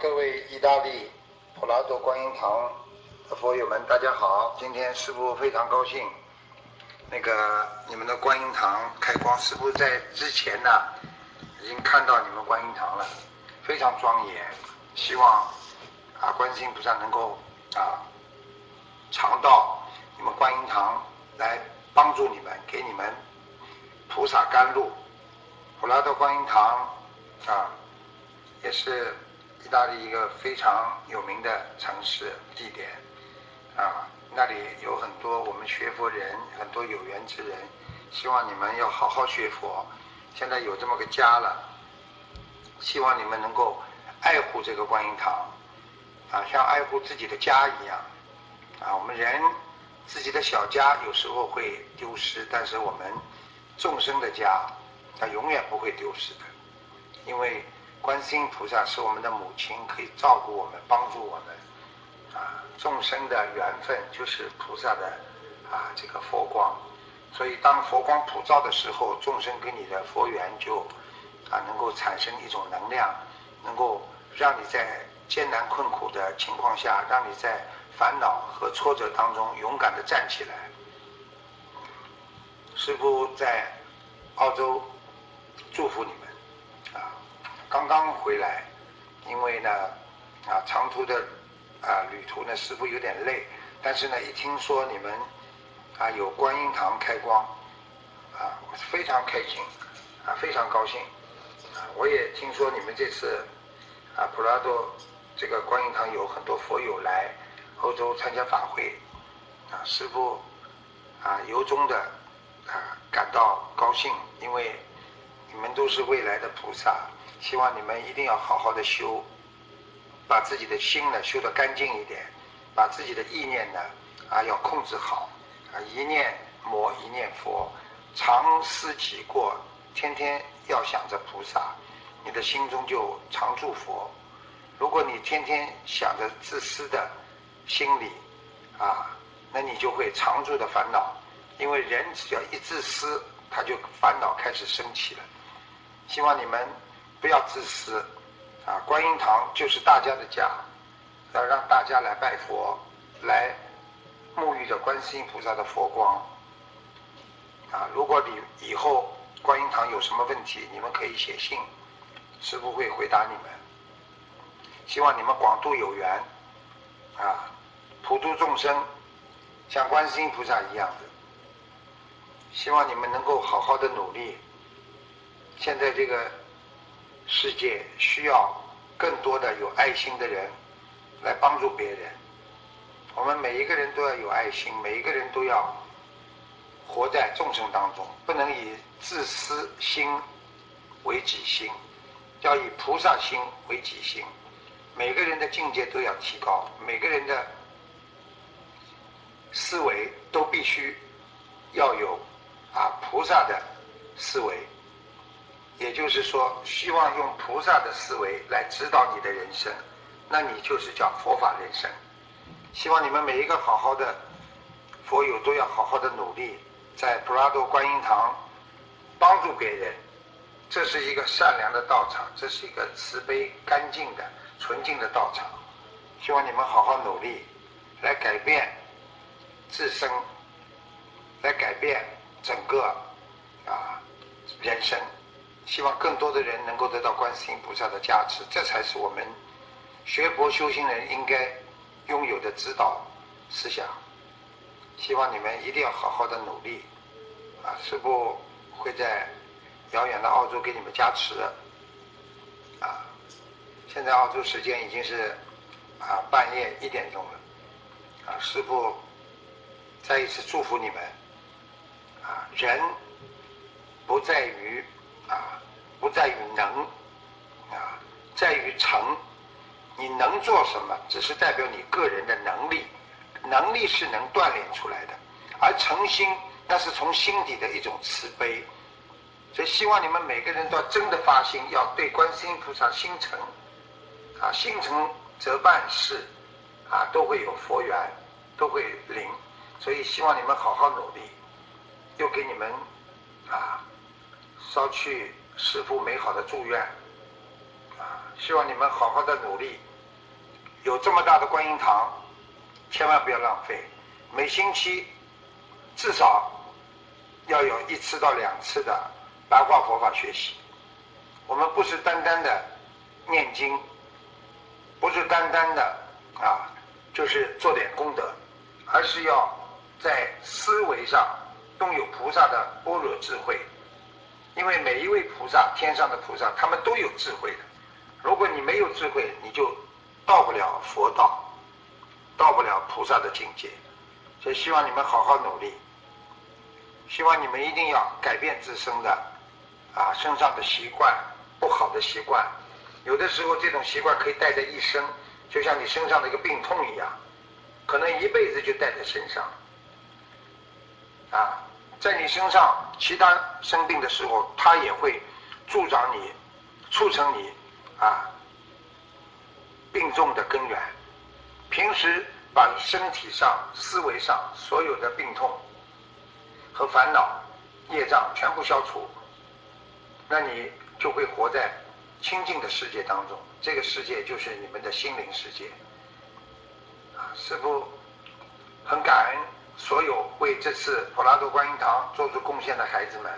各位意大利普拉多观音堂的佛友们，大家好！今天师傅非常高兴，那个你们的观音堂开光，师傅在之前呢已经看到你们观音堂了，非常庄严。希望啊，观世音菩萨能够啊常到你们观音堂来帮助你们，给你们菩萨甘露。普拉多观音堂啊，也是。意大利一个非常有名的城市地点，啊，那里有很多我们学佛人，很多有缘之人，希望你们要好好学佛。现在有这么个家了，希望你们能够爱护这个观音堂，啊，像爱护自己的家一样，啊，我们人自己的小家有时候会丢失，但是我们众生的家，它永远不会丢失的，因为。观世音菩萨是我们的母亲，可以照顾我们，帮助我们。啊，众生的缘分就是菩萨的啊这个佛光，所以当佛光普照的时候，众生跟你的佛缘就啊能够产生一种能量，能够让你在艰难困苦的情况下，让你在烦恼和挫折当中勇敢的站起来。师父在澳洲祝福你们。刚刚回来，因为呢，啊，长途的啊旅途呢，师傅有点累，但是呢，一听说你们啊有观音堂开光，啊，非常开心，啊，非常高兴，啊，我也听说你们这次啊普拉多这个观音堂有很多佛友来欧洲参加法会，啊，师傅啊由衷的啊感到高兴，因为你们都是未来的菩萨。希望你们一定要好好的修，把自己的心呢修得干净一点，把自己的意念呢啊要控制好啊一念魔一念佛，常思己过，天天要想着菩萨，你的心中就常住佛。如果你天天想着自私的心理啊，那你就会常住的烦恼，因为人只要一自私，他就烦恼开始升起了。希望你们。不要自私，啊！观音堂就是大家的家，要让大家来拜佛，来沐浴着观世音菩萨的佛光。啊！如果你以后观音堂有什么问题，你们可以写信，师傅会回答你们。希望你们广度有缘，啊，普度众生，像观世音菩萨一样的。希望你们能够好好的努力。现在这个。世界需要更多的有爱心的人来帮助别人。我们每一个人都要有爱心，每一个人都要活在众生当中，不能以自私心为己心，要以菩萨心为己心。每个人的境界都要提高，每个人的思维都必须要有啊菩萨的思维。也就是说，希望用菩萨的思维来指导你的人生，那你就是叫佛法人生。希望你们每一个好好的佛友都要好好的努力，在普拉多观音堂帮助别人。这是一个善良的道场，这是一个慈悲、干净的、纯净的道场。希望你们好好努力，来改变自身，来改变整个啊人生。希望更多的人能够得到观世音菩萨的加持，这才是我们学佛修行人应该拥有的指导思想。希望你们一定要好好的努力，啊，师父会在遥远的澳洲给你们加持，啊，现在澳洲时间已经是啊半夜一点钟了，啊，师父再一次祝福你们，啊，人不在于啊。不在于能，啊，在于成。你能做什么，只是代表你个人的能力，能力是能锻炼出来的，而诚心那是从心底的一种慈悲。所以希望你们每个人都要真的发心，要对观世音菩萨心诚，啊，心诚则办事，啊，都会有佛缘，都会灵。所以希望你们好好努力，又给你们啊捎去。师父美好的祝愿，啊，希望你们好好的努力，有这么大的观音堂，千万不要浪费。每星期至少要有一次到两次的白话佛法学习。我们不是单单的念经，不是单单的啊，就是做点功德，而是要在思维上拥有菩萨的般若智慧。因为每一位菩萨，天上的菩萨，他们都有智慧的。如果你没有智慧，你就到不了佛道，到不了菩萨的境界。所以希望你们好好努力，希望你们一定要改变自身的啊身上的习惯，不好的习惯。有的时候这种习惯可以带在一生，就像你身上的一个病痛一样，可能一辈子就带在身上。在你身上其他生病的时候，它也会助长你，促成你啊病重的根源。平时。把身体上、思维上所有的病痛和烦恼、业障全部消除，那你就会活在清净的世界当中。这个世界就是你们的心灵世界。啊，师父很感恩所有为这次普拉多观音堂做出贡献的孩子们，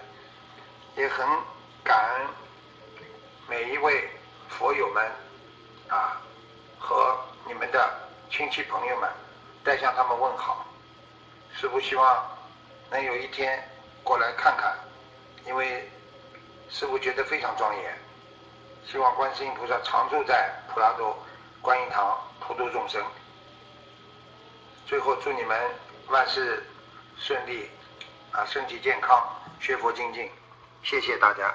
也很感恩每一位佛友们啊和你们的。亲戚朋友们，再向他们问好。师父希望能有一天过来看看，因为师父觉得非常庄严。希望观世音菩萨常住在普拉多观音堂，普度众生。最后祝你们万事顺利，啊，身体健康，学佛精进。谢谢大家。